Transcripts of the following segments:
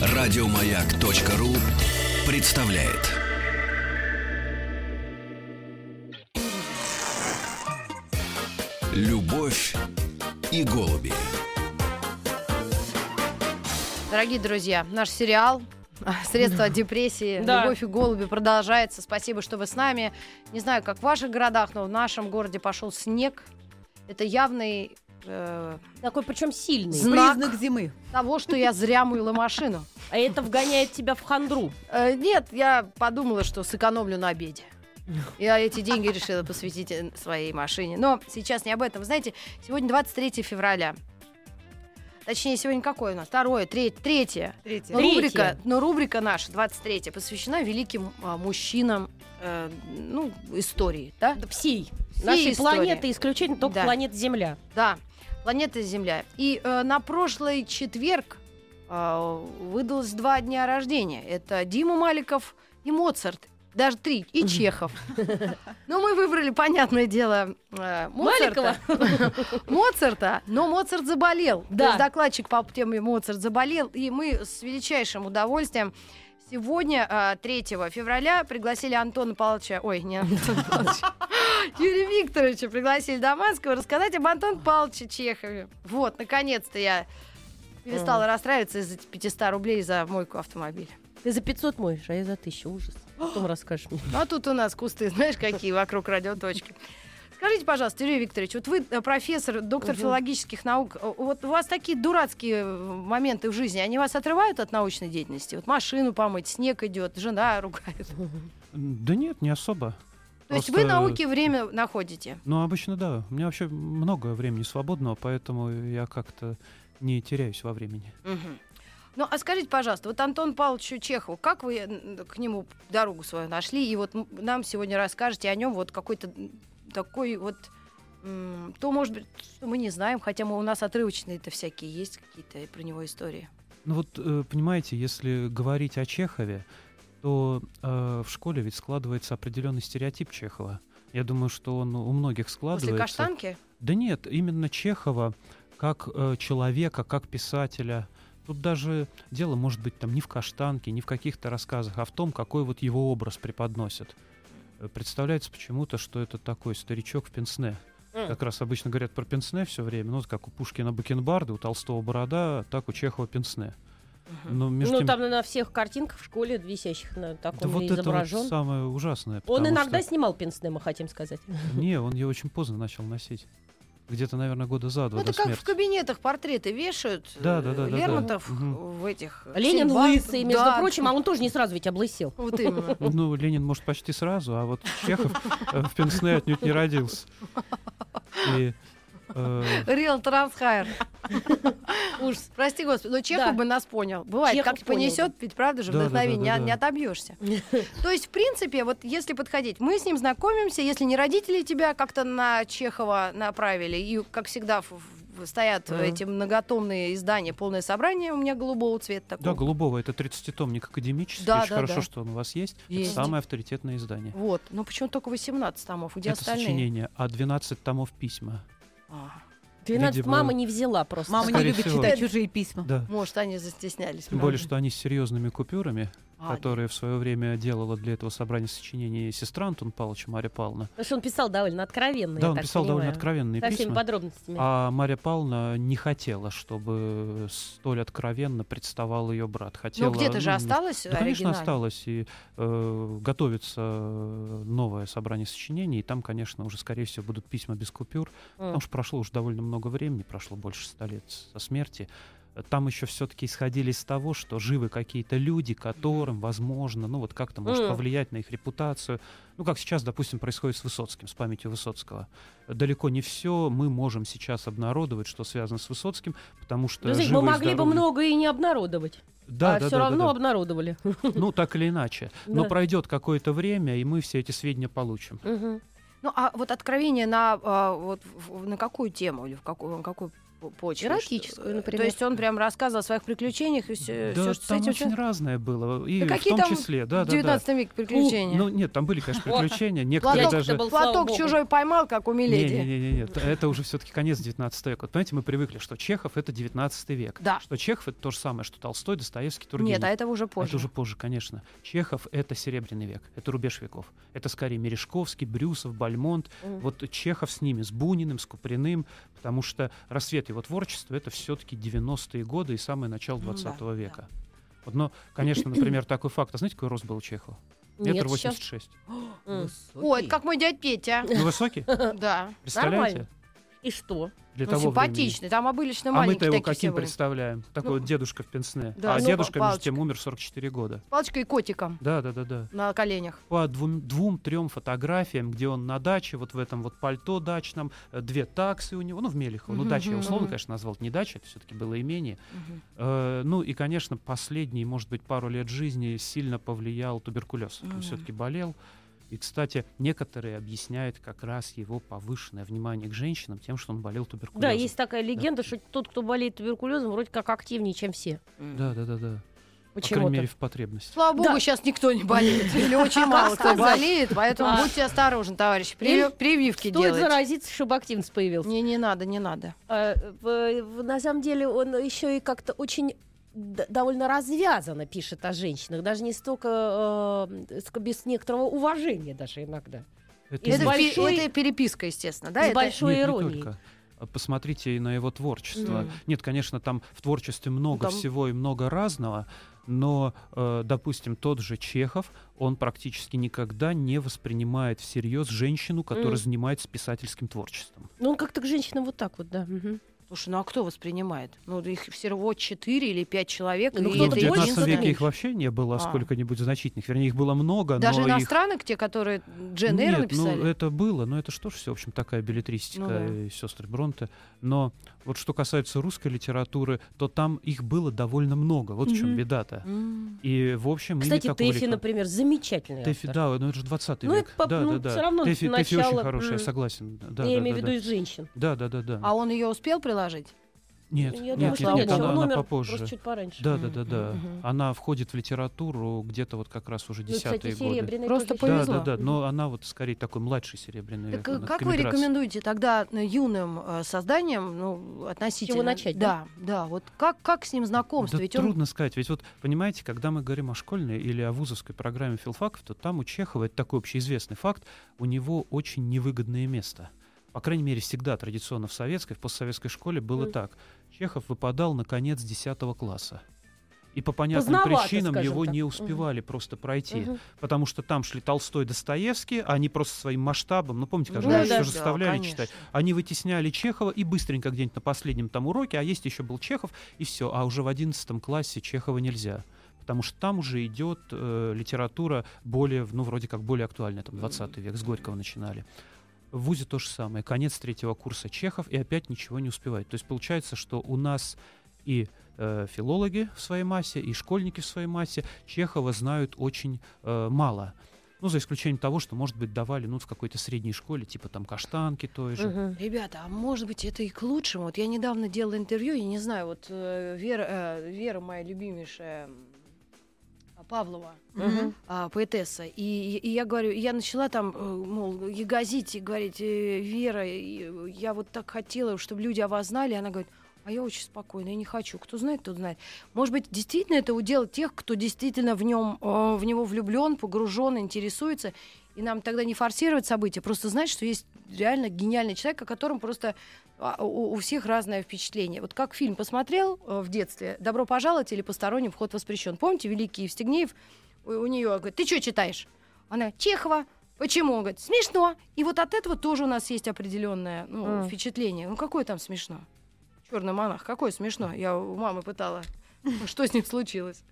Радиомаяк.ру представляет. Любовь и голуби. Дорогие друзья, наш сериал Средства от депрессии, Да. любовь и голуби продолжается. Спасибо, что вы с нами. Не знаю, как в ваших городах, но в нашем городе пошел снег. Это явный э, Такой причем сильный. Знак. Признак зимы. того, что я зря мыла машину. А это вгоняет тебя в хандру. Э, нет, я подумала, что сэкономлю на обеде. Я эти деньги решила посвятить э, своей машине. Но сейчас не об этом. Вы знаете, сегодня 23 февраля. Точнее, сегодня какое у нас? Второе, третье, третье. Третье. Но Третье. рубрика, но рубрика наша, 23 посвящена великим а, мужчинам э, ну, истории, да? Да Всей. Всей Нашей истории. планеты исключительно только Да. планета Земля. Да, планета Земля. И э, на прошлый четверг э, выдалось два дня рождения. Это Дима Маликов и Моцарт. Даже три. И Чехов. Но мы выбрали, понятное дело, э, Моцарта. Моцарта. Но Моцарт заболел. Да. То есть докладчик по теме Моцарт заболел. И мы с величайшим удовольствием Сегодня, э, 3 февраля, пригласили Антона Павловича, ой, не Антона Павловича, Юрия Викторовича пригласили Даманского рассказать об Антоне Павловиче Чехове. Вот, наконец-то я перестала расстраиваться из-за 500 рублей за мойку автомобиля. Ты за 500 моешь, а я за 1000. Ужас. Потом расскажешь мне. А тут у нас кусты, знаешь, какие вокруг радиоточки. Скажите, пожалуйста, Юрий Викторович, вот вы э, профессор, доктор Мгм. филологических наук, э, вот у вас такие дурацкие э, моменты в жизни, они вас отрывают от научной деятельности? Вот машину помыть, снег идет, жена ругает. Да нет, не особо. То есть вы Просто- науке время находите? Ну, обычно да. У меня вообще много времени свободного, поэтому я как-то не теряюсь во времени. Мгм. Ну, а скажите, пожалуйста, вот Антон Павловичу Чехову, как вы к нему дорогу свою нашли? И вот нам сегодня расскажете о нем вот какой-то такой вот... То, может быть, что мы не знаем, хотя мы, у нас отрывочные-то всякие есть какие-то про него истории. Ну вот, э, понимаете, если говорить о Чехове, то э, в школе ведь складывается определенный стереотип Чехова. Я думаю, что он у многих складывается. После каштанки? Да нет, именно Чехова как э, человека, как писателя. Тут даже дело может быть там не в каштанке, не в каких-то рассказах, а в том, какой вот его образ преподносит. Представляется почему-то, что это такой старичок в пенсне. Как раз обычно говорят про пенсне все время. Ну, как у Пушкина бакенбарды, у Толстого борода, так у Чехова пенсне. Но между Ну, тем- там на всех картинках в школе висящих на да таком вот это вот изображен. самое ужасное. Он иногда что- снимал пенсне, мы хотим сказать. Не, он ее очень поздно начал носить. Где-то, наверное, года за два Ну, до это как смерти. в кабинетах портреты вешают. Да, да, да, да, да. Лермонтов Мгм. в этих... Ленин сельбан- лысый, между Да, прочим, а он тоже не сразу ведь облысел. Вот именно. Ну, Ленин, может, почти сразу, а вот Чехов э, в пенсне отнюдь не родился. И, Real Transхайр. Ужас. Прости, господи, но Чехов Да. бы нас понял. Бывает, Чехов как понял понесет, ведь правда же Да, вдохновение, да, не- отобьешься. То есть, в принципе, вот если подходить, мы с ним знакомимся, если не родители тебя как-то на Чехова направили, и, как всегда, стоят Мгм. эти многотомные издания, полное собрание у меня голубого цвета такого. да, Голубого это 30-томник академический. Да, Очень да, хорошо, да. что он у вас есть. Есть. Это самое авторитетное издание. Вот. Ну почему только 18 томов? Где это остальные? сочинение, а 12 томов письма. А, 12 Видимо, мама не взяла просто. Мама не любит всего. читать чужие письма. Да. Может, они застеснялись. Тем более, что они с серьезными купюрами, А, которые в свое время делала для этого собрания сочинений сестра Антон Павловича Мария Павловна. Потому что он писал довольно откровенно, Да, он писал довольно понимаю. откровенные Со всеми письма. подробностями. А Мария Павловна не хотела, чтобы столь откровенно представал ее брат. Ну Хотела, где-то же ну, осталось Да, конечно, осталось. И э, готовится э, новое собрание сочинений. И там, конечно, уже, скорее всего, будут письма без купюр. М. Потому что прошло уже довольно много времени, прошло больше ста лет со смерти. Там еще все-таки исходили из того, что живы какие-то люди, которым, возможно, ну вот как-то может повлиять на их репутацию. Ну, как сейчас, допустим, происходит с Высоцким, с памятью Высоцкого. Далеко не все мы можем сейчас обнародовать, что связано с Высоцким, потому что Друзья, мы живы и могли бы здоровы- много и не обнародовать. Да, а да, все да, да, равно да. обнародовали. Ну, так или иначе. Но Да. пройдет какое-то время, и мы все эти сведения получим. Мгм. Ну, а вот откровение на, а, вот, на какую тему или в какую, какую почве. Эротическую, что- например. То есть он прям рассказывал о своих приключениях и все, Да, что с там этим очень всё- разное было. И Да в какие том там числе, да, в да, да. 19 веке приключения. Ну, нет, там были, конечно, приключения. Некоторые Платок даже... был, Платок чужой поймал, как у Миледи. Не-не-не, это уже все-таки конец 19 века. Вот понимаете, мы привыкли, что Чехов это 19 век. Да. Что Чехов это то же самое, что Толстой, Достоевский, Тургенев. Нет, а это уже позже. Это уже позже, конечно. Чехов — это Серебряный век, это рубеж веков. Это скорее Мережковский, Брюсов, Бальмонт. Мгм. Вот Чехов с ними, с Буниным, с Куприным, потому что рассвет его творчества — это все-таки 90-е годы и самое начало Ну 20 да, века. Вот, но, конечно, например, такой факт. А знаете, какой рост был у Чехова? Метр 86. М. Ой, это как мой дядь Петя. Ну, высокий? Да. Представляете? Нормально. И что? Для Ну, того времени. симпатичный. Там обычно А маленькие мы-то его такие каким были. представляем? Такой Ну, вот дедушка в пенсне. да, а ну, дедушка, между тем, умер в 44 года. Палочкой и котиком Да, да, да, да. на коленях. По двум, двум-трем фотографиям, где он на даче, вот в этом вот пальто дачном, э, две таксы у него, ну, в Мелехово. Ну, Мгм, дача я условно, конечно, назвал это не дача, это все-таки было имение. Э, ну, и, конечно, последние, может быть, пару лет жизни сильно повлиял туберкулез. Он все-таки болел. И, кстати, некоторые объясняют как раз его повышенное внимание к женщинам тем, что он болел туберкулезом. Да, есть такая легенда, что тот, кто болеет туберкулезом, вроде как активнее, чем все. Да, да, да, да. По крайней Почему-то. мере, в потребности. Слава богу, Да. сейчас никто не болеет. Или очень мало кто болеет, поэтому А. будьте осторожны, товарищи. Приви- Прививки Стоит делайте. заразиться, чтобы активность появилась. Не, не надо, не надо. А, в- в- на самом деле он еще и как-то очень довольно развязанно пишет о женщинах, даже не столько, э, сколько без некоторого уважения даже иногда. Это Это, не- большой- это переписка, естественно, да? с это- большой Нет, не иронией. только. А Посмотрите и на его творчество. Мгм. Нет, конечно, там в творчестве много Там- всего и много разного, но, э, допустим, тот же Чехов, он практически никогда не воспринимает всерьез женщину, которая Мгм. занимается писательским творчеством. Ну, он как-то к женщинам вот так вот, да. мгм. Слушай, ну а кто воспринимает? Ну, их всего четыре или пять человек. Ну, и кто-то Ну, в это больше, 19 кто-то веке их вообще не было А. сколько-нибудь значительных. Вернее, их было много, Даже но их... иностранных, те, которые Джен Эйр Нет, написали? ну это было, но это что ж все, в общем, такая билетристика Ну да. и сестры Бронте. Но вот что касается русской литературы, то там их было довольно много. Вот в чем беда-то. М. И, в общем, Кстати, Тэфи, увлекла- например, замечательный Тэфи, автор. да, ну это же 20 Ну, век. это по- да, ну, да, да. всё равно Тэфи, Тэфи очень начало, хорошая, я м. согласен. Да, Я да, имею в да, виду да. из женщин. Да, да, да, да. А он ее успел приложить? Нет, Я нет, думаю, нет, нет, он она, она умер попозже. просто чуть пораньше. Да, да, да, да. мгм. Она входит в литературу где-то вот как раз уже Ну, кстати, десятые годы. серебряный Просто тоже повезло. Да, да, да. Но она вот скорее такой младший серебряный Так век. э, она как вы рекомендуете тогда э, юным э, созданиям, ну, относительно... чего начать, Да, да. Вот как, как с ним знакомство? Да Ведь он трудно сказать. Ведь вот, понимаете, когда мы говорим о школьной или о вузовской программе филфаков, то там у Чехова, это такой общеизвестный факт, у него очень невыгодное место. По крайней мере, всегда традиционно в советской, в постсоветской школе было Мгм. так. Чехов выпадал на конец 10 класса. И по понятным Поздновато, причинам его так. не успевали просто пройти. Мгм. Потому что там шли Толстой, Достоевский, а они просто своим масштабом, ну помните, как же Ну да, всё да, заставляли конечно. читать. Они вытесняли Чехова и быстренько где-нибудь на последнем там уроке, а есть еще был Чехов, и все. А уже в 11 классе Чехова нельзя. Потому что там уже идет э, литература более, ну, вроде как более актуальная, там, 20 век, с Горького начинали. В ВУЗе то же самое. Конец третьего курса Чехов, и опять ничего не успевает. То есть получается, что у нас и э, филологи в своей массе, и школьники в своей массе Чехова знают очень э, мало. Ну, за исключением того, что, может быть, давали ну, в какой-то средней школе, типа там каштанки той же. Мгм. Ребята, а может быть это и к лучшему? Вот я недавно делала интервью, я не знаю, вот э, Вера, э, Вера моя любимейшая Павлова, Мгм. а, поэтесса, и, и я говорю, я начала там, э, мол, ягозить и говорить, «Э, Вера, и, я вот так хотела, чтобы люди о вас знали, она говорит, а я очень спокойна, я не хочу. Кто знает, тот знает. Может быть, действительно это удел тех, кто действительно в нем, э, в него влюблен, погружен, интересуется. И нам тогда не форсировать события, просто знать, что есть реально гениальный человек, о котором просто а, у, у всех разное впечатление. Вот как фильм посмотрел э, в детстве «Добро пожаловать» или «Посторонним вход воспрещен». Помните, Великий Евстигнеев, у, у нее говорит, ты что читаешь? Она, Чехова. Почему? Он говорит, смешно. И вот от этого тоже у нас есть определенное ну, М. впечатление. Ну, какое там смешно? Черный монах, какое смешно? Я у мамы пытала, что с ним случилось.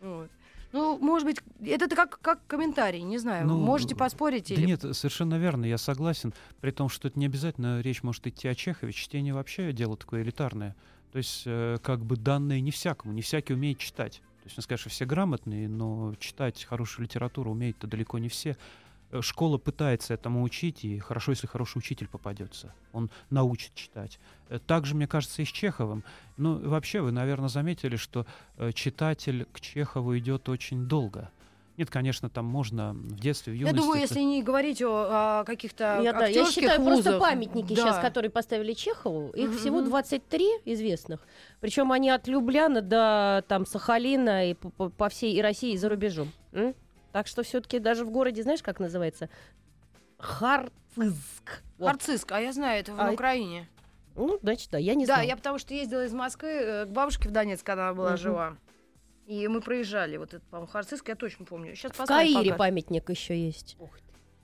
Вот. Ну, может быть, это как, как комментарий, не знаю. Ну, Можете поспорить Да или... нет, совершенно верно, я согласен. При том, что это не обязательно речь может идти о Чехове. Чтение вообще дело такое элитарное. То есть, э, как бы данное не всякому, не всякий умеет читать. То есть, не сказать, что все грамотные, но читать хорошую литературу умеют-то далеко не все. Э, школа пытается этому учить, и хорошо, если хороший учитель попадется. Он научит читать. Э, Также, мне кажется, и с Чеховым. Ну, вообще, вы, наверное, заметили, что э, читатель к Чехову идет очень долго. Нет, конечно, там можно в детстве, в Я юности. думаю, это- если не говорить о, о каких-то Я, да, я считаю, просто вузах, памятники да. сейчас, которые поставили Чехову, их Мгм. всего 23 известных. Причем они от Любляна до там, Сахалина и по, по- по всей и России, и за рубежом. М? Так что все-таки даже в городе, знаешь, как называется? Харцизк. Вот. Харциск, а я знаю, это в А, Украине. Ну, значит, да, я не да, знаю. я потому что ездила из Москвы э, к бабушке в Донецк, когда она была Мгм. жива. И мы проезжали, вот это, по-моему, Харциск, я точно помню. Сейчас В Каире памятник еще есть.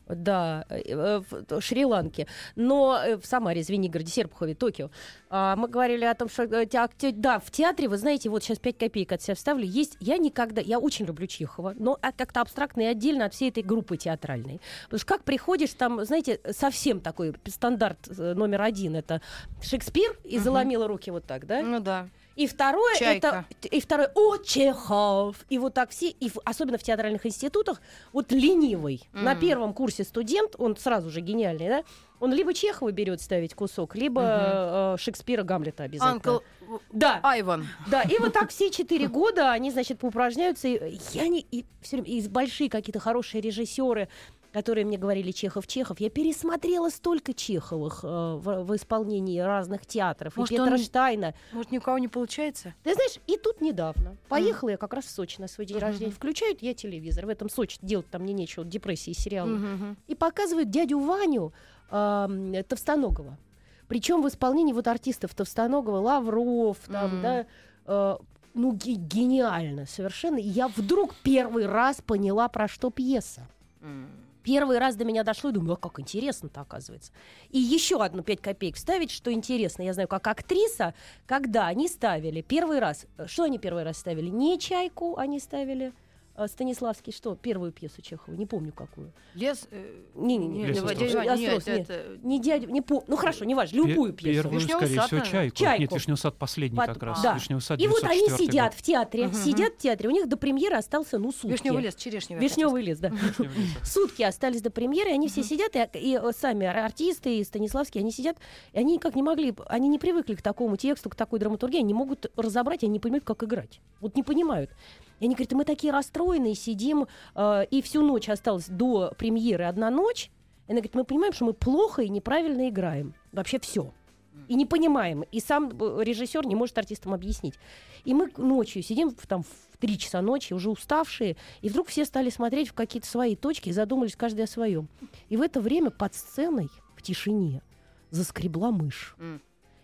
Да, э, э, в Шри-Ланке. Но э, в Самаре, Звенигороде, Серпухове, Токио. А, мы говорили о том, что акте- да, в театре, вы знаете, вот сейчас 5 копеек от себя вставлю, есть, я никогда, я очень люблю Чехова, но а, как-то абстрактно и отдельно от всей этой группы театральной. Потому что как приходишь, там, знаете, совсем такой стандарт номер один, это Шекспир и заломила руки вот так, да? Ну да. И второе Чайка. это и второе о Чехов и вот так все и в- особенно в театральных институтах вот ленивый на Мгм. первом курсе студент он сразу же гениальный да он либо Чехова берет ставить кусок либо э, Шекспира Гамлета обязательно Анкл да Айван. да и вот так все четыре года они значит поупражняются и я не и все время и большие какие-то хорошие режиссеры которые мне говорили Чехов Чехов я пересмотрела столько Чеховых э, в, в исполнении разных театров Может, и он- Петра Штайна Может, ни у кого не получается? ты знаешь, и тут недавно. Поехала я как раз в Сочи на свой день Мгм. рождения. Включают я телевизор. В этом Сочи делать там мне нечего, депрессии, сериалы. Мгм. И показывают дядю Ваню ам, Товстоногова. Причем в исполнении вот артистов Товстоногова, Лавров, там, Мгм. да, э, ну, ге- гениально совершенно. И я вдруг первый раз поняла, про что пьеса. М. Первый раз до меня дошло, и думаю, а как интересно-то оказывается. И еще одну 5 копеек вставить, что интересно. Я знаю, как актриса, когда они ставили первый раз, э, что они первый раз ставили? Не «Чайку» они ставили, Станиславский, что? Первую пьесу Чехова, не помню какую. Лес... э, Не-не-не, Лес дядя. Ваня, нет, Не дядю, не пом- ну хорошо, неважно, любую Пе- пьесу. Первую, Вишневый скорее сад, всего, чайку. Чайку. Нет, Вишневый сад последний как раз. да. Вишневый сад И вот они 904 сидят в театре, сидят в театре, у них до премьеры остался, ну, сутки. Вишневый лес, черешневый. Вишневый лес, да. Сутки остались до премьеры, они все сидят, и, э, сами ар- артисты, и Станиславский, они сидят, и они никак не могли, они не привыкли к такому тексту, к такой драматургии, они не могут разобрать, они не понимают, как играть. Вот не понимают. И они говорят, мы такие расстроенные, сидим, э, и всю ночь осталось до премьеры одна ночь. И она говорит, мы понимаем, что мы плохо и неправильно играем. Вообще все. И не понимаем. И сам э, режиссер не может артистам объяснить. И мы ночью сидим в- там в три часа ночи, уже уставшие, и вдруг все стали смотреть в какие-то свои точки и задумались каждый о своем. И в это время под сценой, в тишине, заскребла мышь.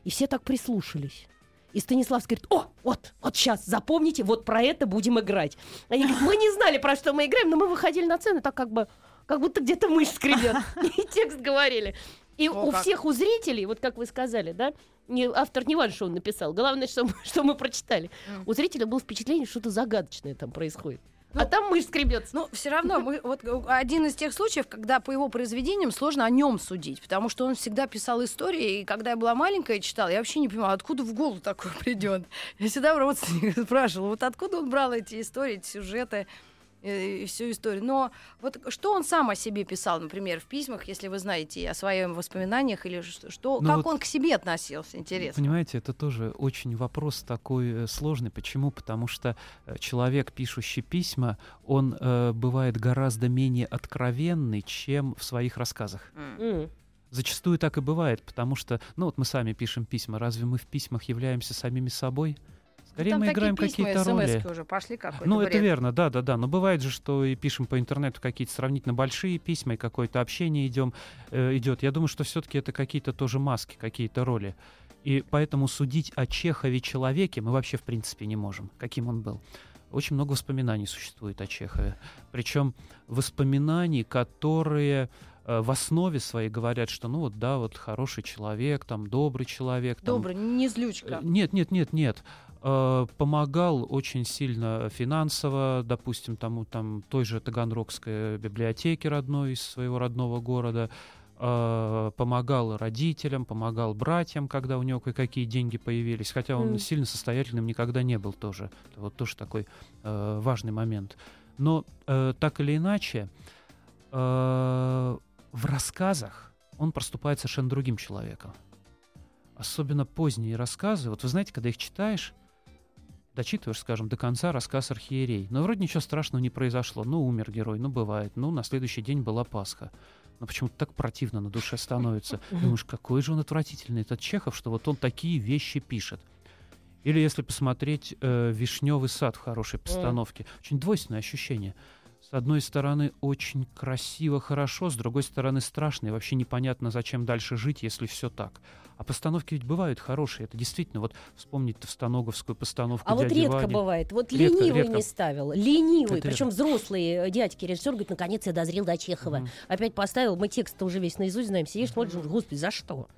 И все так прислушались. И Станиславский говорит, о, вот, вот сейчас, запомните, вот про это будем играть. Они говорят, мы не знали, про что мы играем, но мы выходили на сцену так как бы, как будто где-то мышь скребет. И текст говорили. И О, у как. всех, у зрителей, вот как вы сказали, да, не, автор не важно, что он написал, главное, что мы, что мы прочитали. М. У зрителя было впечатление, что что-то загадочное там происходит. Ну, а там мышь скребется. Ну, все равно, мы, вот один из тех случаев, когда по его произведениям сложно о нем судить, потому что он всегда писал истории, и когда я была маленькая и читала, я вообще не понимала, откуда в голову такое придет. Я всегда у родственников спрашивала, вот откуда он брал эти истории, эти сюжеты и всю историю. Но вот что он сам о себе писал, например, в письмах, если вы знаете о своих воспоминаниях, или что, что Ну как вот- он к себе относился, интересно. Понимаете, это тоже очень вопрос такой э, сложный. Почему? Потому что э, человек, пишущий письма, он э, бывает гораздо менее откровенный, чем в своих рассказах. М. Зачастую так и бывает, потому что, ну вот мы сами пишем письма, разве мы в письмах являемся самими собой? Скорее мы играем какие-то роли. уже пошли какой-то Ну, это верно, да, да, да. Но бывает же, что и пишем по интернету какие-то сравнительно большие письма, и какое-то общение идем, э, идет. Я думаю, что все-таки это какие-то тоже маски, какие-то роли. И поэтому судить о Чехове человеке мы вообще в принципе не можем, каким он был. Очень много воспоминаний существует о Чехове. Причем воспоминаний, которые э, в основе своей говорят, что ну вот да, вот хороший человек, там добрый человек. там, Добрый, не злючка. Э, Нет, нет, нет, нет. Э, Помогал очень сильно финансово, допустим, тому, там, той же Таганрогской библиотеке родной из своего родного города. Э, Помогал родителям, помогал братьям, когда у него кое-какие деньги появились. Хотя он Мгм. сильно состоятельным никогда не был тоже. Это вот тоже такой э, важный момент. Но э, так или иначе, э, в рассказах он проступает совершенно другим человеком. Особенно поздние рассказы. Вот вы знаете, когда их читаешь, дочитываешь, скажем, до конца рассказ архиерей. Но вроде ничего страшного не произошло. Ну, умер герой, ну, бывает. Ну, на следующий день была Пасха. Но почему-то так противно на душе становится. Думаешь, какой же он отвратительный, этот Чехов, что вот он такие вещи пишет. Или если посмотреть э, «Вишневый сад» в хорошей постановке. Очень двойственное ощущение. С одной стороны, очень красиво, хорошо, с другой стороны, страшно, и вообще непонятно, зачем дальше жить, если все так. А постановки ведь бывают хорошие. Это действительно, вот вспомнить Товстоноговскую постановку А вот «Дяди редко Вани». бывает. Вот Редко, ленивый редко. не ставил. Ленивый. Это Причем редко. взрослые э, дядьки, режиссер говорит, наконец я дозрел до Чехова. Мгм. Опять поставил, мы текст уже весь наизусть знаем. Сидишь, смотришь, господи, за что?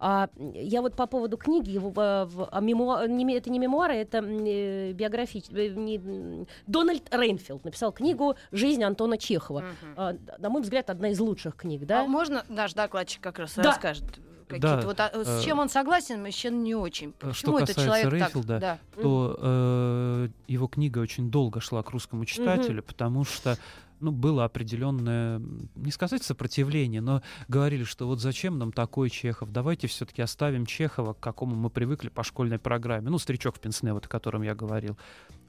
А я вот по поводу книги, его, а, в- а мемуа- не это не мемуары, это биографические. Дональд Рейнфилд написал книгу «Жизнь Антона Чехова». Мгм. А, на мой взгляд, одна из лучших книг, да? А можно наш докладчик как раз Да. расскажет? Какие-то Да, вот, а, с э, чем он согласен, с чем не очень. э, Почему что этот человек Рейфилда, так? Да. то э, его книга очень долго шла к русскому читателю, потому что ну, было определенное, не сказать сопротивление, но говорили, что вот зачем нам такой Чехов, давайте все-таки оставим Чехова, к какому мы привыкли по школьной программе, ну, «Старичок в пенсне», вот о котором я говорил.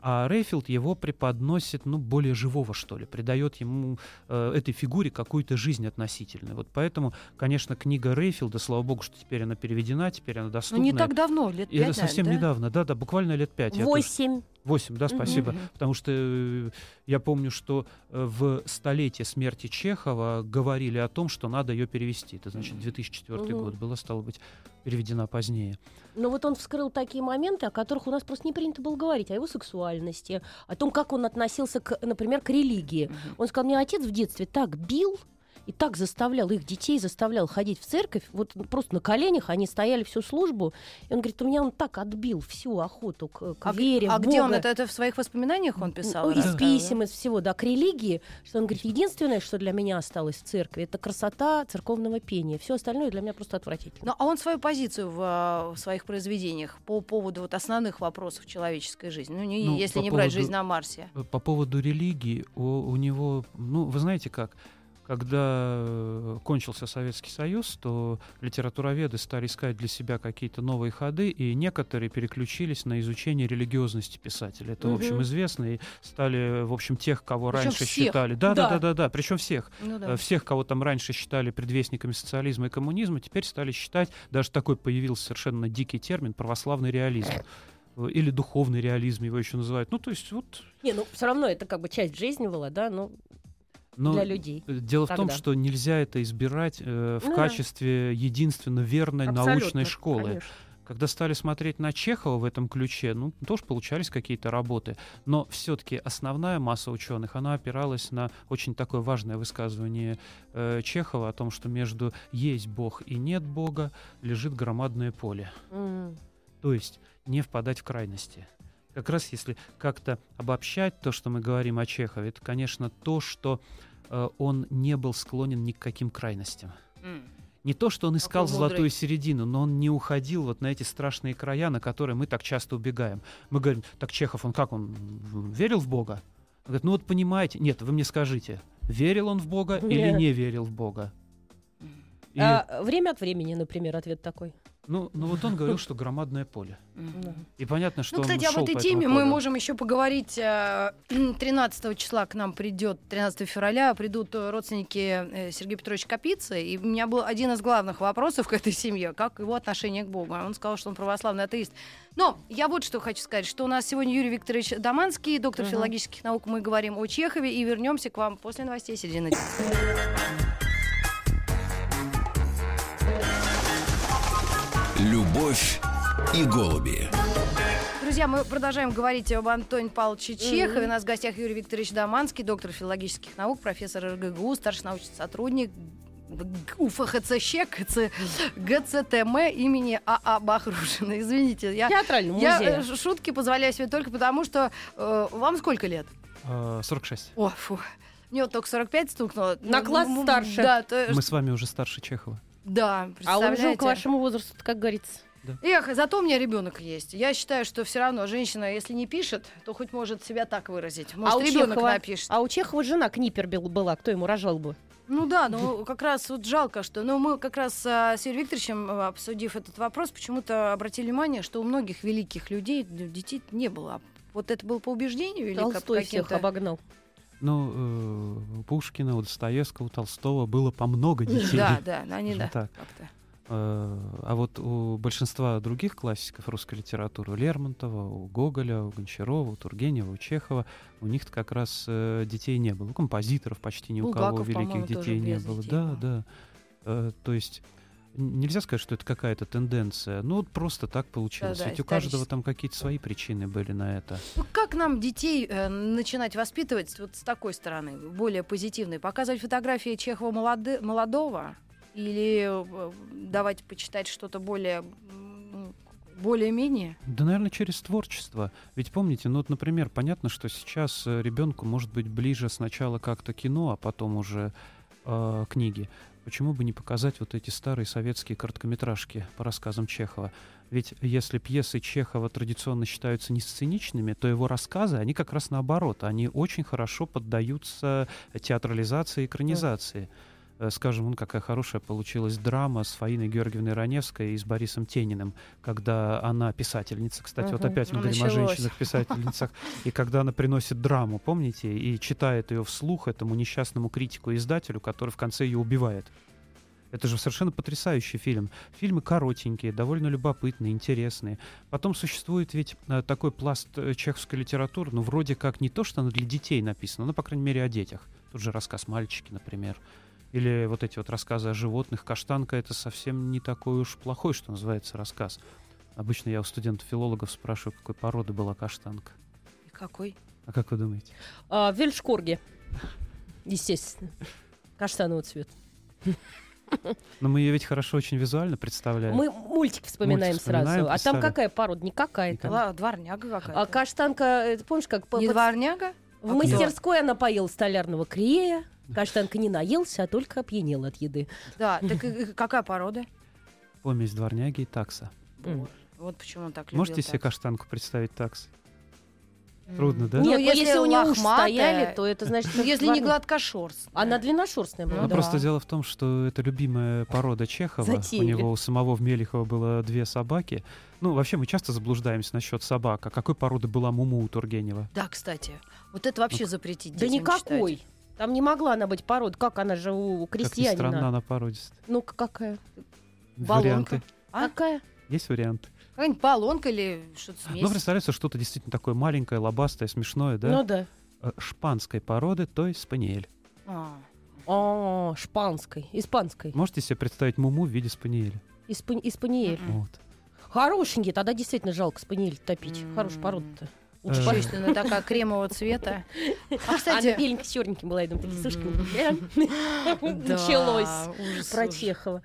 А Рейфилд его преподносит, ну, более живого, что ли, придает ему, э, этой фигуре какую-то жизнь относительную. Вот поэтому, конечно, книга Рейфилда, слава богу, что теперь она переведена, теперь она Ну, доступна. не так давно, лет И это пять, совсем да? недавно, да, да, буквально лет пять. Восемь. Восемь, да, спасибо. Мгм. Потому что э, я помню, что э, в столетие смерти Чехова говорили о том, что надо ее перевести. Это значит 2004 Мгм. год. Была, стало быть, переведена позднее. Но вот он вскрыл такие моменты, о которых у нас просто не принято было говорить, о его сексуальности, о том, как он относился, к, например, к религии. Мгм. Он сказал, мне отец в детстве так бил, и так заставлял их детей, заставлял ходить в церковь, вот просто на коленях они стояли всю службу, и он говорит, у меня он так отбил всю охоту к, к А, вере, а в где он Бога». это, это в своих воспоминаниях он писал? Ну, из писем, из всего, да, к религии, что он говорит, единственное, что для меня осталось в церкви, это красота церковного пения. Все остальное для меня просто отвратительно. Ну, а он свою позицию в, а, в своих произведениях по поводу вот основных вопросов человеческой жизни, ну, не, Ну, если по не брать поводу- жизнь на Марсе. По поводу религии, у, у него, ну, вы знаете как, когда э, кончился Советский Союз, то литературоведы стали искать для себя какие-то новые ходы, и некоторые переключились на изучение религиозности писателя. Это, в общем, известно, и стали, в общем, тех, кого Причём раньше всех. считали. Да, да, Да. да, да, да, причем всех. Ну, да. Э, Всех, кого там раньше считали предвестниками социализма и коммунизма, теперь стали считать, даже такой появился совершенно дикий термин, православный реализм. Э, Или духовный реализм его еще называют. Ну, то есть вот... Не, ну все равно это как бы часть жизни была, да, ну, Но для людей. э, Дело в том, Тогда. что нельзя это избирать э, в Ну да. качестве единственно верной Абсолютно, научной школы. конечно. Когда стали смотреть на Чехова в этом ключе, ну, тоже получались какие-то работы. Но все-таки основная масса ученых, она опиралась на очень такое важное высказывание э, Чехова о том, что между есть Бог и нет Бога лежит громадное поле. М. То есть не впадать в крайности. Как раз если как-то обобщать то, что мы говорим о Чехове, это, конечно, то, что э, он не был склонен ни к каким крайностям. М. Не то, что он искал Какой золотую мудрый. середину, но он не уходил вот на эти страшные края, на которые мы так часто убегаем. Мы говорим, так Чехов, он как, он верил в Бога? Он говорит, ну вот понимаете, нет, вы мне скажите, верил он в Бога или Нет. не верил в Бога? И, А время от времени, например, ответ такой. Ну, ну вот он говорил, что громадное поле. И понятно, что Ну, кстати, об этой теме мы можем еще поговорить. э, 13 числа к нам придет, 13 февраля придут э, родственники э, Сергея Петровича Капицы. И у меня был один из главных вопросов к этой семье, как его отношение к Богу. Он сказал, что он православный атеист. Но я вот что хочу сказать, что у нас сегодня Юрий Викторович Доманский, доктор Мгм. филологических наук. Мы говорим о Чехове и вернемся к вам после новостей середины. Любовь и голуби. Друзья, мы продолжаем говорить об Антоне Павловиче Чехове. У нас в гостях Юрий Викторович Доманский, доктор филологических наук, профессор РГГУ, старший научный сотрудник УФХЦ ЩЕК, ГЦТМ имени АА Бахрушина. Извините, я, Театральный я музей. э, шутки позволяю себе только потому, что э, вам сколько лет? Э, 46. О, фу. Мне вот только 45 стукнуло. На Ну, класс старше. Да, то- Мы с вами уже старше Чехова. да, А он же представляете? к вашему возрасту, как говорится. Да. Эх, зато у меня ребенок есть. Я считаю, что все равно женщина, если не пишет, то хоть может себя так выразить. Может, а ребенок Чехова, напишет. а у Чехова жена Книпер была, кто ему рожал бы? Ну да, ну как раз вот жалко, что... Ну мы как раз а, с Юрием Викторовичем, а, обсудив этот вопрос, почему-то обратили внимание, что у многих великих людей д- детей не было. Вот это было по убеждению или как- Толстой всех каким-то... обогнал. Ну, э, у Пушкина, у Достоевского, у Толстого было по много детей. Да, да, они да. так. А вот у большинства других классиков русской литературы, у Лермонтова, у Гоголя, у Гончарова, у Тургенева, у Чехова, у них как раз э, детей не было. У композиторов почти ни у кого Булгаков, по-моему, великих детей не было. детей Да, был. да. Э, То есть нельзя сказать, что это какая-то тенденция. Ну, вот просто так получилось. Да-да, Ведь у каждого там какие-то свои причины были на это. Ну как нам детей э, начинать воспитывать вот с такой стороны, более позитивной? Показывать фотографии Чехова молоды- молодого? Или э, давать почитать что-то более... ну, более-менее? Да, наверное, через творчество. Ведь помните, ну вот, например, понятно, что сейчас ребенку может быть ближе сначала как-то кино, а потом уже э, книги. Почему бы не показать вот эти старые советские короткометражки по рассказам Чехова? Ведь если пьесы Чехова традиционно считаются не сценичными, то его рассказы, они как раз наоборот, они очень хорошо поддаются театрализации и экранизации. Э, Скажем, вон какая хорошая получилась драма с Фаиной Георгиевной Раневской и с Борисом Тениным, когда она писательница, кстати, вот Мгм. опять мы Ну, говорим о женщинах-писательницах, и когда она приносит драму, помните, и читает ее вслух этому несчастному критику и издателю, который в конце ее убивает. Это же совершенно потрясающий фильм. Фильмы коротенькие, довольно любопытные, интересные. Потом существует ведь э, такой пласт э, чеховской литературы, ну, вроде как не то, что она для детей написана, но, по крайней мере, о детях. Тут же рассказ «Мальчики», например. Или вот эти вот рассказы о животных. «Каштанка» — это совсем не такой уж плохой, что называется, рассказ. Обычно я у студентов-филологов спрашиваю, какой породы была каштанка. И какой? А как вы думаете? А, Вельшкорги. Естественно. Каштанового цвета. Но мы ее ведь хорошо очень визуально представляем. Мы мультик вспоминаем Мультик вспоминаем, сразу. А там какая порода? Не какая-то. Дворняга какая-то. А каштанка, э, ты помнишь, как по- Не под- дворняга? в а мастерской она поела столярного крея. Каштанка не наелся, а только опьянел от еды. Да, так и- какая порода? Помесь дворняги и такса. Вот почему он так любил. Можете себе каштанку представить такс? Трудно, да? Ну, Нет, если, если у нее уши стояли, то это значит... ну, если не гладкошерстная. Она длинношерстная была. Ну Ну, да. просто дело в том, что это любимая порода Чехова. У Затеяли. него у самого в Мелихова было две собаки. Ну, вообще, мы часто заблуждаемся насчет собак. А какой породы была Муму у Тургенева? Да, кстати. Вот это вообще запретить Да никакой. читать. Там не могла она быть пород. Как она же у Как ни крестьянина? странно, она породистая. Ну-ка, какая? Баллонка. Варианты. А? Какая? Есть варианты. Какая-нибудь баллонка или что-то смесь. Ну, представляется, что-то действительно такое маленькое, лобастое, смешное, да? Ну да. Э, Шпанской породы, то есть спаниель. А. О, шпанской, испанской. Можете себе представить Муму в виде спаниеля? Испа- Испаниель. Мгм. Вот. Хорошенький, тогда действительно жалко спаниель топить. М. Хорошая порода-то. Существенно такая кремового цвета. А, Она кстати... беленькая, черненькая была, я думаю, такие, слушай, началось про. Чехова.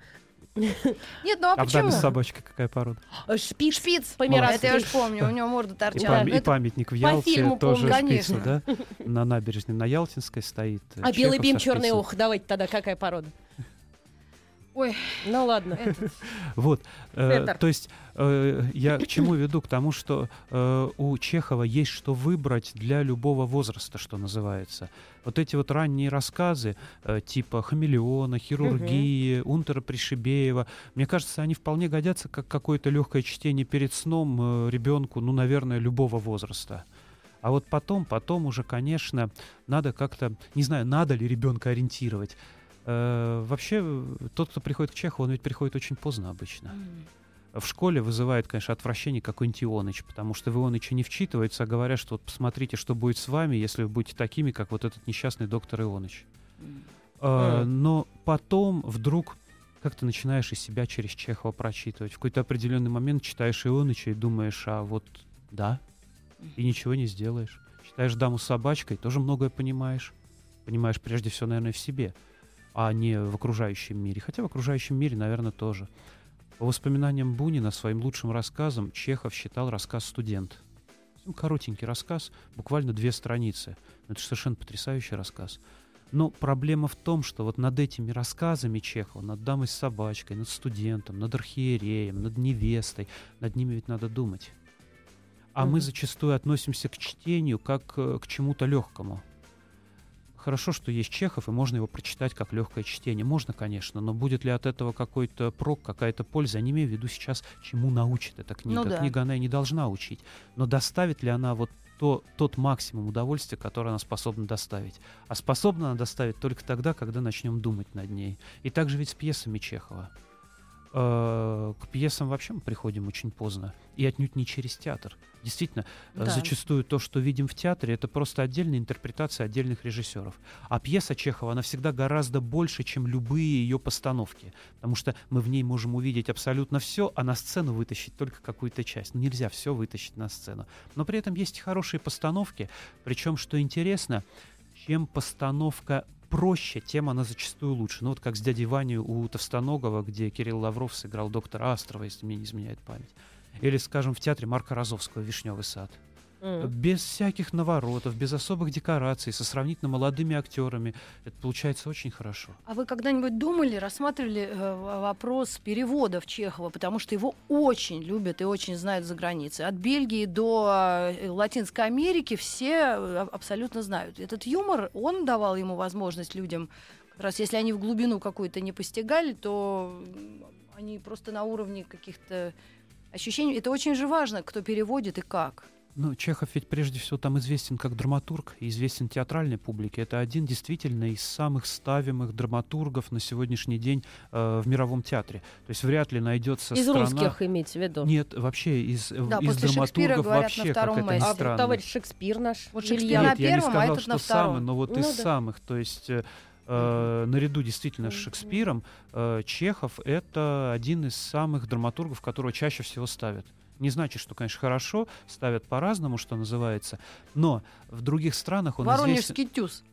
Нет, ну а А почему? с собачкой какая порода? Э, Шпиц. Шпиц. Померанский. Это я уж помню, у него морда И, торчала. пам- и памятник в Ялте тоже помню, шпицу, да? На набережной на Ялтинской стоит. э, А белый бим, черный ох, давайте тогда какая порода? Ой, Ну ладно. Вот, э, то есть э, я к чему веду? К тому, что э, у Чехова есть что выбрать для любого возраста, что называется. Вот эти вот ранние рассказы, типа «Хамелеона», «Хирургии», «Унтера Пришибеева», мне кажется, они вполне годятся как какое-то легкое чтение перед сном ребенку, ну, наверное, любого возраста. А вот потом, потом уже, конечно, надо как-то, не знаю, надо ли ребенка ориентировать. Э, вообще, э, тот, кто приходит к Чехову, он ведь приходит очень поздно обычно. В школе вызывает, конечно, отвращение какой-нибудь Ионыч, потому что в Ионыча не вчитывается, а говорят, что вот посмотрите, что будет с вами, если вы будете такими, как вот этот несчастный доктор Ионыч. м. Э. Но потом вдруг как ты начинаешь из себя через Чехова прочитывать. В какой-то определенный момент читаешь Ионыча и думаешь, а вот да, и ничего не сделаешь. Читаешь «Даму с собачкой», тоже многое понимаешь. Понимаешь прежде всего, наверное, в себе, а не в окружающем мире. Хотя в окружающем мире, наверное, тоже. По воспоминаниям Бунина, своим лучшим рассказом Чехов считал рассказ «Студент». Ну, Коротенький рассказ, буквально две страницы. Это же совершенно потрясающий рассказ. Но проблема в том, что вот над этими рассказами Чехова, над дамой с собачкой, над студентом, над архиереем, над невестой, над ними ведь надо думать. А мы Мгм. зачастую относимся к чтению как э, к чему-то легкому. Хорошо, что есть Чехов, и можно его прочитать как легкое чтение. Можно, конечно, но будет ли от этого какой-то прок, какая-то польза? Я не имею в виду сейчас, чему научит эта книга. Ну да. Книга она и не должна учить. Но доставит ли она вот то, тот максимум удовольствия, который она способна доставить? А способна она доставить только тогда, когда начнем думать над ней. И также ведь с пьесами Чехова. Э, К пьесам вообще мы приходим очень поздно. И отнюдь не через театр. Действительно, э, Да. зачастую то, что видим в театре, это просто отдельная интерпретация отдельных режиссеров. А пьеса Чехова, она всегда гораздо больше, чем любые ее постановки. Потому что мы в ней можем увидеть абсолютно все, а на сцену вытащить только какую-то часть. Ну, нельзя все вытащить на сцену. Но при этом есть и хорошие постановки. Причем, что интересно, чем постановка проще, тем она зачастую лучше. Ну вот как с дядей Ваней у Товстоногова, где Кирилл Лавров сыграл доктора Астрова, если мне не изменяет память. Или, скажем, в театре Марка Розовского «Вишневый сад». М. Без всяких наворотов, без особых декораций, со сравнительно молодыми актерами. Это получается очень хорошо. А вы когда-нибудь думали, рассматривали э, вопрос переводов Чехова, потому что его очень любят и очень знают за границей. От Бельгии до э, Латинской Америки все э, абсолютно знают. Этот юмор, он давал ему возможность людям, как раз если они в глубину какую-то не постигали, то они просто на уровне каких-то ощущений. Это очень же важно, кто переводит и как. Ну, Чехов ведь прежде всего там известен как драматург и известен театральной публике. Это один действительно из самых ставимых драматургов на сегодняшний день э, в мировом театре. То есть вряд ли найдется Из страна... русских имеется в виду. Нет, вообще из, э, Да, из после драматургов говорят на вообще, как втором это ни месте. А странно. товарищ Шекспир наш. Вот Илья. Шекспир на Нет, я не первом, а сказал, этот что на втором. самый, но вот Ну из да. самых. То есть э, э, наряду действительно с. Шекспиром э, Чехов — это один из самых драматургов, которого чаще всего ставят. Не значит, что, конечно, хорошо, ставят по-разному, что называется, но в других странах он известен... Воронежский тюз.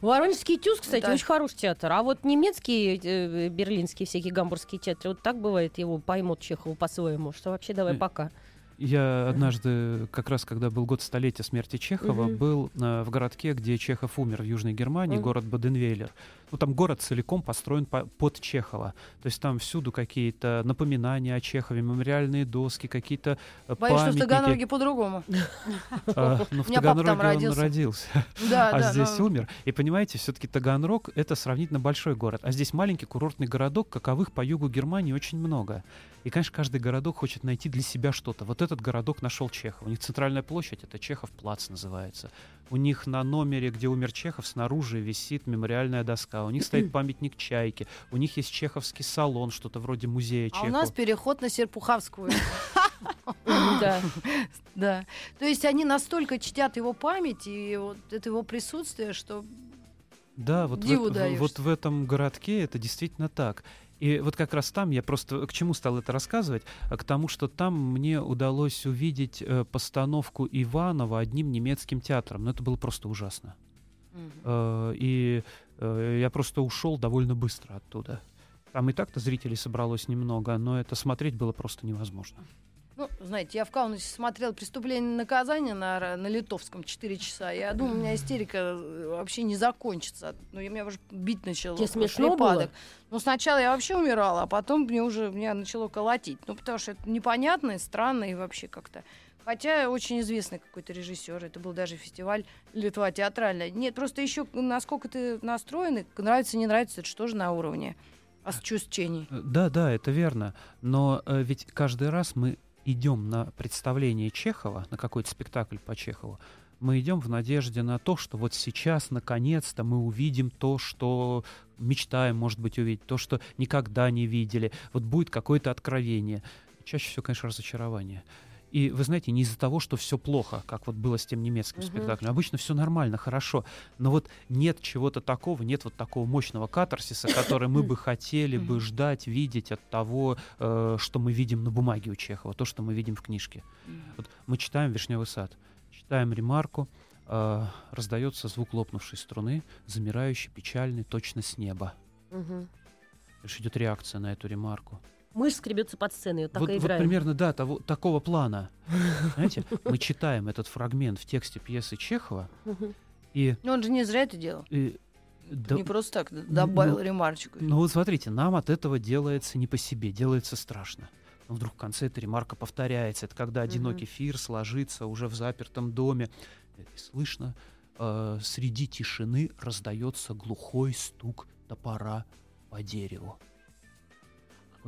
Воронежский тюз, кстати, Да. очень хороший театр. А вот немецкие, э, берлинские всякие гамбургские театры, вот так бывает, его поймут Чехову по-своему, что вообще давай пока. Я однажды, как раз когда был год столетия смерти Чехова, Мгм. был э, в городке, где Чехов умер, в Южной Германии, Мгм. город Баденвейлер. Ну, там город целиком построен по- под Чехова. То есть там всюду какие-то напоминания о Чехове, мемориальные доски, какие-то э, Боюсь, что в памятники. Таганроге по-другому. А, ну, в Таганроге он родился. а здесь но- умер. И понимаете, все-таки Таганрог — это сравнительно большой город, а здесь маленький курортный городок, каковых по югу Германии очень много. И, конечно, каждый городок хочет найти для себя что-то. Вот этот городок нашел Чехов. У них центральная площадь — это Чехов плац называется. У них на номере, где умер Чехов, снаружи висит мемориальная доска. У них стоит памятник Чайке. У них есть чеховский салон, что-то вроде музея А Чехова. у нас переход на Серпуховскую. Да. Да. То есть они настолько чтят его память и вот это его присутствие, что Да, вот Диву эт- в- вот в этом городке это действительно так. И вот как раз там я просто к чему стал это рассказывать, а к тому, что там мне удалось увидеть э, постановку Иванова одним немецким театром. Но это было просто ужасно. Э, и э, я просто ушел довольно быстро оттуда. Там и так-то зрителей собралось немного, но это смотреть было просто невозможно. Ну, знаете, я в Каунасе смотрела «Преступление и наказание» на, на литовском 4 часа. Я думаю, у меня истерика э, вообще не закончится. Ну, я меня уже бить начало. Тебе как смешно припадок. было? Ну, сначала я вообще умирала, а потом мне уже меня начало колотить. Ну, потому что это непонятно и странно, и вообще как-то... Хотя очень известный какой-то режиссер, это был даже фестиваль Литва театральная. Нет, просто еще насколько ты настроен, и нравится, не нравится, это что же на уровне ощущений. Э, Да, да, это верно. Но э, ведь каждый раз мы идем на представление Чехова, на какой-то спектакль по Чехову, мы идем в надежде на то, что вот сейчас, наконец-то, мы увидим то, что мечтаем, может быть, увидеть, то, что никогда не видели. Вот будет какое-то откровение. Чаще всего, конечно, разочарование. И вы знаете, не из-за того, что все плохо, как вот было с тем немецким Мгм. спектаклем. Обычно все нормально, хорошо. Но вот нет чего-то такого, нет вот такого мощного катарсиса, который мы бы хотели бы ждать, видеть от того, э, что мы видим на бумаге у Чехова, то, что мы видим в книжке. Вот мы читаем «Вишневый сад», читаем ремарку, э, раздается звук лопнувшей струны, замирающий, печальный, точно с неба. Мгм. Лишь идет реакция на эту ремарку. Мышь скребется под сценой, вот так вот, и вот играем. примерно, да, того, такого плана. Знаете, мы читаем этот фрагмент в тексте пьесы Чехова, и, Но он же не зря это делал. и Да, Не просто так добавил Ну, ремарочку. Ну вот смотрите, нам от этого делается не по себе, делается страшно. Но вдруг в конце эта ремарка повторяется. Это когда одинокий фирс ложится уже в запертом доме. И слышно, э, среди тишины раздается глухой стук топора по дереву.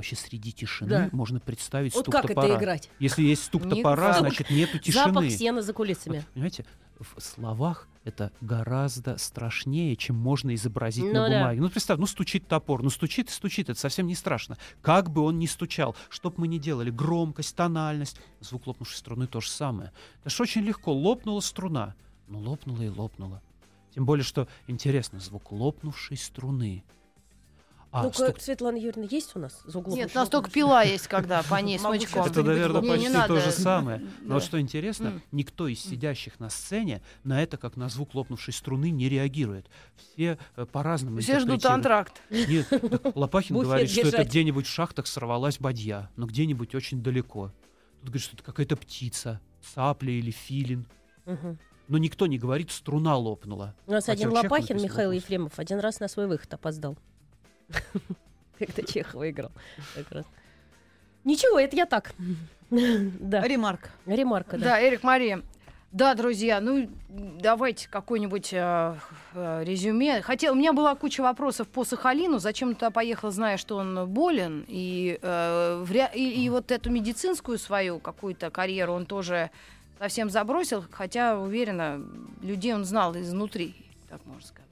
Вообще среди тишины Да. можно представить Вот стук как топора. это играть? Если есть стук топора, Никак. значит нету тишины. Запах сена за Вот, кулисами. понимаете, в словах это гораздо страшнее, чем можно изобразить Ну на да. бумаге. Ну, представь, ну стучит топор, ну стучит и стучит, это совсем не страшно. Как бы он ни стучал, что бы мы ни делали, громкость, тональность, звук лопнувшей струны то же самое. Это ж очень легко, лопнула струна, ну лопнула и лопнула. Тем более, что интересно, звук лопнувшей струны. А, Ну-ка, стук- Светлана Юрьевна, есть у нас за углом? Нет, у нас только пила есть, когда по ней смычком. Это, наверное, почти то же самое. Но вот что интересно, никто из сидящих на сцене на это, как на звук лопнувшей струны, не реагирует. Все э, по-разному Все ждут антракт. Нет, Лопахин говорит, что это где-нибудь в шахтах сорвалась бадья, но где-нибудь очень далеко. Тут говорит, что это какая-то птица, цапля или филин. Но никто не говорит, струна лопнула. У нас один Лопахин, Михаил. Ефремов, один раз на свой выход опоздал. Когда Чехова играл. как раз. Ничего, это я так. Да, Ремарк. ремарка, да. Да, Эрик Мария. Да, друзья, ну давайте какой-нибудь э, э, резюме. Хотел, у меня была куча вопросов по Сахалину. Зачем туда поехал, зная, что он болен, и, э, вря- и, и вот эту медицинскую свою какую-то карьеру он тоже совсем забросил, хотя уверена, людей он знал изнутри, так можно сказать.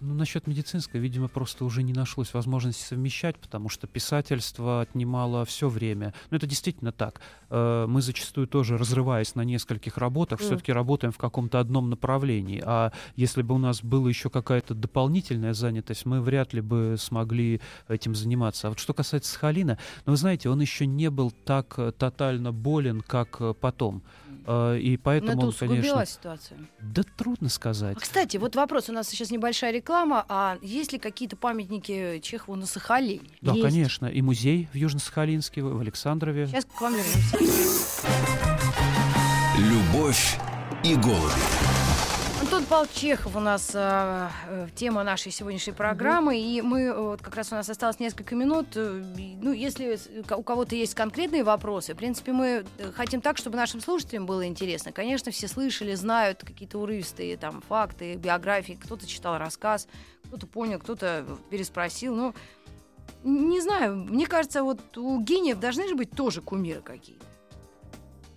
Ну, насчет медицинской, видимо, просто уже не нашлось возможности совмещать, потому что писательство отнимало все время. Но это действительно так. Э, Мы зачастую тоже, разрываясь на нескольких работах, Мгм. все-таки работаем в каком-то одном направлении. А если бы у нас была еще какая-то дополнительная занятость, мы вряд ли бы смогли этим заниматься. А вот что касается Сахалина, ну, вы знаете, он еще не был так э, тотально болен, как э, потом. И Но поэтому это он, конечно... ситуацию. Да трудно сказать. А, Кстати, вот вопрос. У нас сейчас небольшая реклама. А есть ли какие-то памятники Чехову на Сахалине? Да, Есть. конечно. И музей в Южно-Сахалинске, в Александрове. Сейчас к вам вернемся. Любовь и голуби. Антон Павлович Чехов у нас э, э, тема нашей сегодняшней программы, и мы э, вот как раз у нас осталось несколько минут. э, ну, если у кого-то есть конкретные вопросы, в принципе, мы хотим так, чтобы нашим слушателям было интересно. Конечно, все слышали, знают какие-то урывистые там факты, биографии. Кто-то читал рассказ, кто-то понял, кто-то переспросил. Ну, не знаю, мне кажется, вот у гениев должны же быть тоже кумиры какие-то.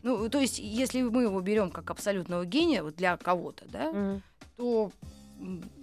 Ну, то есть, если мы его берем как абсолютного гения, вот для кого-то, да, Мгм. то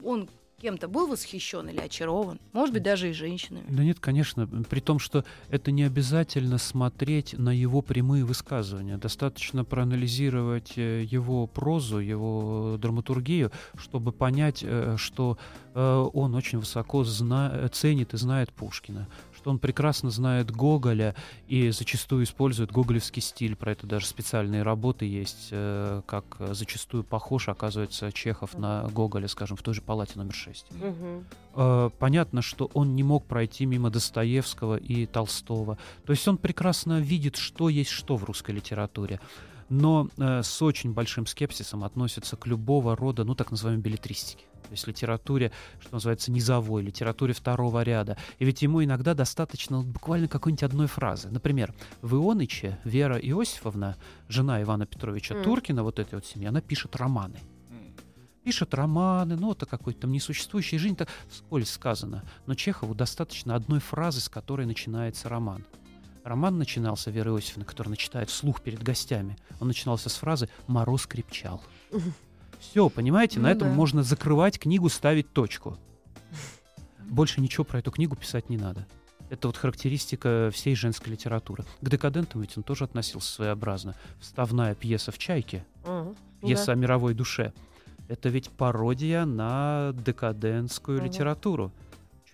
он кем-то был восхищен или очарован. Может быть, даже и женщинами. Да нет, конечно, при том, что это не обязательно смотреть на его прямые высказывания. Достаточно проанализировать э, его прозу, его драматургию, чтобы понять, э, что э, он очень высоко зна- ценит и знает Пушкина, он прекрасно знает Гоголя и зачастую использует гоголевский стиль. Про это даже специальные работы есть, э, как зачастую похож, оказывается, Чехов на Гоголя, скажем, в той же палате номер 6. Мгм. Э, понятно, что он не мог пройти мимо Достоевского и Толстого. То есть он прекрасно видит, что есть что в русской литературе. Но э, с очень большим скепсисом относится к любого рода, ну, так называемой билетристике. То есть литературе, что называется, низовой, литературе второго ряда. И ведь ему иногда достаточно буквально какой-нибудь одной фразы. Например, в Ионыче Вера Иосифовна, жена Ивана Петровича М. Туркина, вот этой вот семьи, она пишет романы пишет романы, ну, это какой-то там несуществующей жизнь, так вскользь сказано. Но Чехову достаточно одной фразы, с которой начинается роман. Роман начинался Веры Иосифовны, который она читает вслух перед гостями. Он начинался с фразы «Мороз крепчал». Все, понимаете, на Ну этом да. можно закрывать книгу, ставить точку. Больше ничего про эту книгу писать не надо. Это вот характеристика всей женской литературы. К декадентам ведь он тоже относился своеобразно. Вставная пьеса в «Чайке», Мгм. пьеса Да. о мировой душе. Это ведь пародия на декадентскую Мгм. литературу.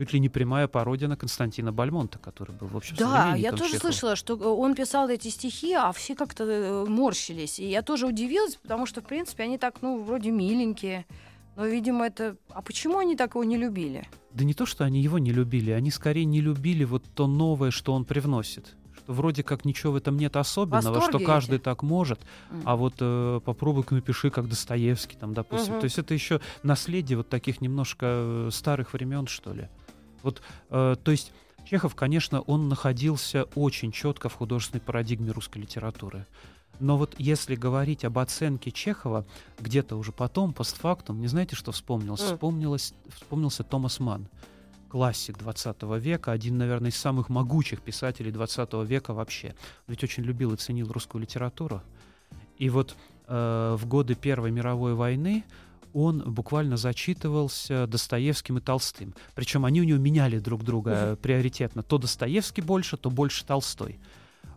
Чуть ли не прямая пародия на Константина Бальмонта, который был, в общем, Да, я тоже Чехова. слышала, что э, он писал эти стихи, а все как-то э, морщились. И я тоже удивилась, потому что, в принципе, они так, ну, вроде миленькие. Но, видимо, это... А почему они так его не любили? Да не то, что они его не любили, они скорее не любили вот то новое, что он привносит. Что вроде как ничего в этом нет особенного, Восторге что каждый эти. так может, М. а вот э, попробуй-ка напиши, как Достоевский, там, допустим. Мгм. То есть это еще наследие вот таких немножко э, старых времен, что ли. Вот, э, то есть Чехов, конечно, он находился очень четко в художественной парадигме русской литературы. Но вот если говорить об оценке Чехова, где-то уже потом, постфактум, не знаете, что вспомнилось? Вспомнилось, вспомнился Томас Манн, классик 20 века, один, наверное, из самых могучих писателей 20 века вообще. Ведь очень любил и ценил русскую литературу. И вот э, в годы Первой мировой войны он буквально зачитывался Достоевским и Толстым. Причем они у него меняли друг друга э, приоритетно. То Достоевский больше, то больше Толстой.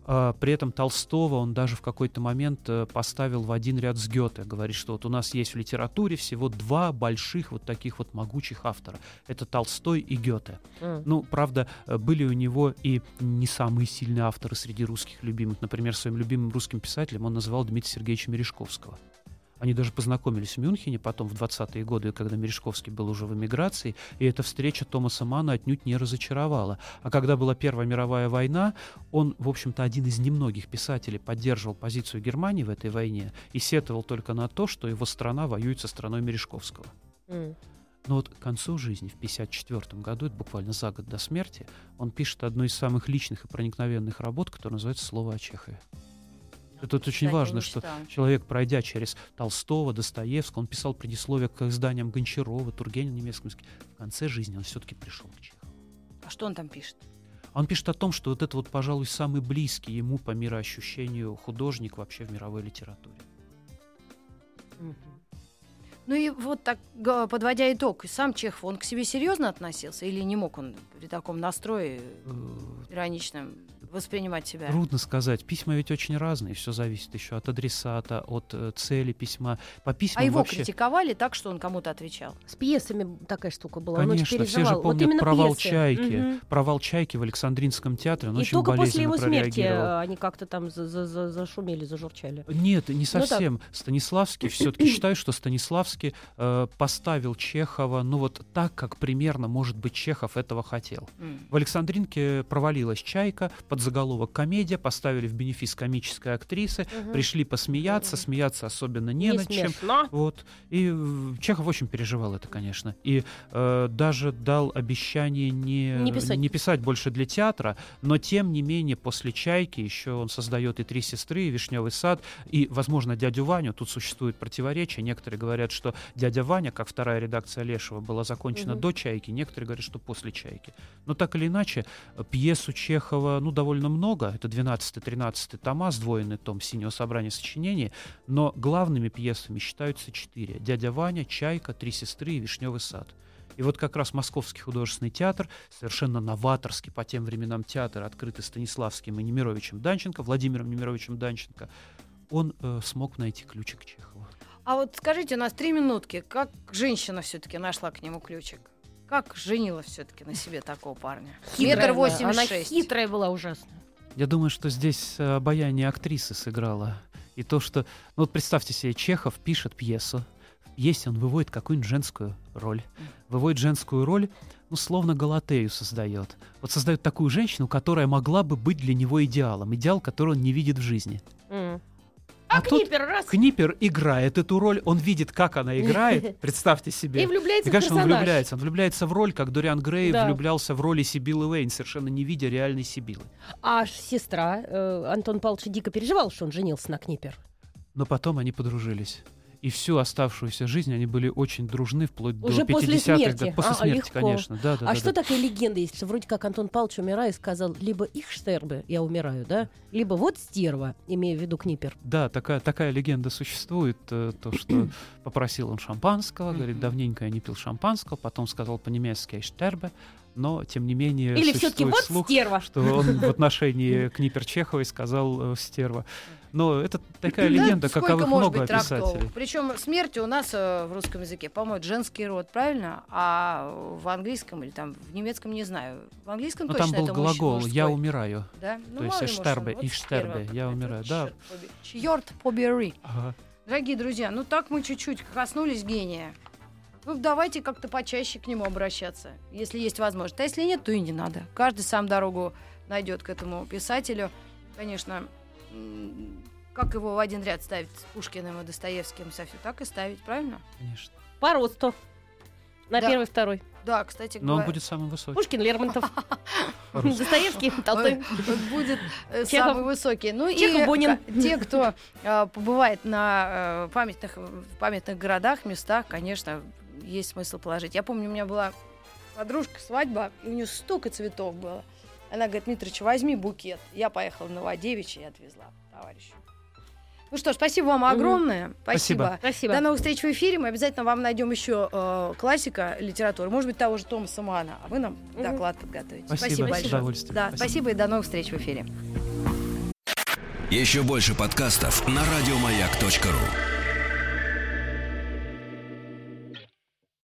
А, При этом Толстого он даже в какой-то момент э, поставил в один ряд с Гёте. Говорит, что вот у нас есть в литературе всего два больших вот таких вот могучих автора. Это Толстой и Гёте. М. Ну, правда, э, были у него и не самые сильные авторы среди русских любимых. Например, своим любимым русским писателем он называл Дмитрия Сергеевича Мережковского. Они даже познакомились в Мюнхене потом в 20-е годы, когда Мережковский был уже в эмиграции, и эта встреча Томаса Мана отнюдь не разочаровала. А когда была Первая мировая война, он, в общем-то, один из немногих писателей поддерживал позицию Германии в этой войне и сетовал только на то, что его страна воюет со страной Мережковского. М. Но вот к концу жизни, в 1954 году, это буквально за год до смерти, он пишет одну из самых личных и проникновенных работ, которая называется «Слово о Чехове». Это вот очень важно, не что человек, пройдя через Толстого, Достоевского, он писал предисловие к изданиям Гончарова, Тургенева, немецком языке. В конце жизни он все-таки пришел к Чехову. А что он там пишет? Он пишет о том, что вот это вот, пожалуй, самый близкий ему по мироощущению художник вообще в мировой литературе. Ну и вот так, подводя итог, сам Чехов, он к себе серьезно относился или не мог он при таком настрое Э, ироничном воспринимать себя? Трудно сказать. Письма ведь очень разные. Все зависит еще от адресата, от э, цели письма. По письмам А его вообще... критиковали так, что он кому-то отвечал? С пьесами такая штука была. Конечно, все же. Вот помнят именно провал пьесы. «Чайки». Мгм. Провал «Чайки» в Александринском театре. Он И очень только после его смерти э, они как-то там за- за- за- зашумели, зажурчали. Нет, не так. совсем. Станиславский, все-таки считаю, что Станиславский э, поставил Чехова, ну вот так, как примерно, может быть, Чехов этого хотел. М. В Александринке провалилась «Чайка», под заголовок «Комедия», поставили в бенефис комической актрисы, Мгм. пришли посмеяться, смеяться особенно не, Не над чем. Вот. И э, Чехов очень переживал это, конечно. И э, даже дал обещание не, Не писать. писать больше для театра, но тем не менее после «Чайки» еще он создает и «Три сестры», и «Вишневый сад», и, возможно, «Дядю Ваню». Тут существует противоречие. Некоторые говорят, что «Дядя Ваня», как вторая редакция Лешего, была закончена Мгм. до «Чайки», некоторые говорят, что после «Чайки». Но так или иначе, э, пьесу Чехова, ну, довольно много. Это 12-13 тома, сдвоенный том «Синего собрания сочинений», но главными пьесами считаются четыре. «Дядя Ваня», «Чайка», «Три сестры» и «Вишневый сад». И вот как раз Московский художественный театр, совершенно новаторский по тем временам театр, открытый Станиславским и Немировичем Данченко, Владимиром Немировичем Данченко, он э, смог найти ключик к Чехову. А вот скажите, у нас три минутки. Как женщина все-таки нашла к нему ключик? Как женила все-таки на себе такого парня? Метр она. восемьдесят Она шесть. хитрая была ужасно. Я думаю, что здесь э, обаяние актрисы сыграло. И то, что... Ну вот представьте себе, Чехов пишет пьесу. В пьесе он выводит какую-нибудь женскую роль. Выводит женскую роль, ну, словно Галатею создает. Вот создает такую женщину, которая могла бы быть для него идеалом. Идеал, который он не видит в жизни. А А тут Книпер раз Книпер играет эту роль, он видит, как она играет. Представьте себе. и влюбляется И, в конечно, он персонаж. влюбляется. Он влюбляется в роль, как Дориан Грей Да. влюблялся в роли Сибилы Уэйн, совершенно не видя реальной Сибилы. А сестра э, Антон Павлович дико переживал, что он женился на Книпер. Но потом они подружились. И всю оставшуюся жизнь они были очень дружны, вплоть Уже до после 50-х смерти. годов. После А, смерти, легко. конечно. Да, да, а да, что да. такая легенда есть, что вроде как Антон Павлович, умирая, сказал, либо их штербы, я умираю, да, либо вот стерва, имея в виду Книпер. Да, такая, такая легенда существует, э, то, что попросил он шампанского, говорит, давненько я не пил шампанского, потом сказал по-немецки «Эйштербе», но, тем не менее, Или все-таки существует вот слух, стерва. что он в отношении Книпер Чеховой сказал э, «стерва». Но это такая Да, легенда, сколько каковых может много быть трактовок? писателей. Причем смерть у нас э, в русском языке, по-моему, женский род, правильно? А в английском или там в немецком не знаю. В английском Но Ну, там точно был это муж- глагол «я умираю». Да? Ну, то есть «эштербе», он вот стерва «я умираю», да. чёрт побери. Ага. Дорогие друзья, ну так мы чуть-чуть коснулись гения. Ну, давайте как-то почаще к нему обращаться, если есть возможность. А если нет, то и не надо. Каждый сам дорогу найдет к этому писателю. конечно, как его в один ряд ставить с Пушкиным и Достоевским, Софью, так и ставить, правильно? Конечно. По росту. На Да. первый, второй. Да, кстати Но он говоря. будет самый высокий. Пушкин, Лермонтов. Достоевский, Толстой. Будет э, самый высокий. Ну и Бунин. те, кто э, побывает на э, памятных городах, местах, конечно, есть смысл положить. Я помню, у меня была подружка, свадьба, и у нее столько цветов было. Она говорит, Митрич, возьми букет. Я поехала в Новодевичье и отвезла товарищу. Ну что ж, спасибо вам огромное. Спасибо. Спасибо. До новых встреч в эфире. Мы обязательно вам найдем еще э, классика литературы, может быть, того же Томаса Мана. А вы нам Мгм. доклад подготовите. Спасибо, с большое. удовольствием. Да, Спасибо. спасибо и до новых встреч в эфире. Еще больше подкастов на радиомаяк.ру.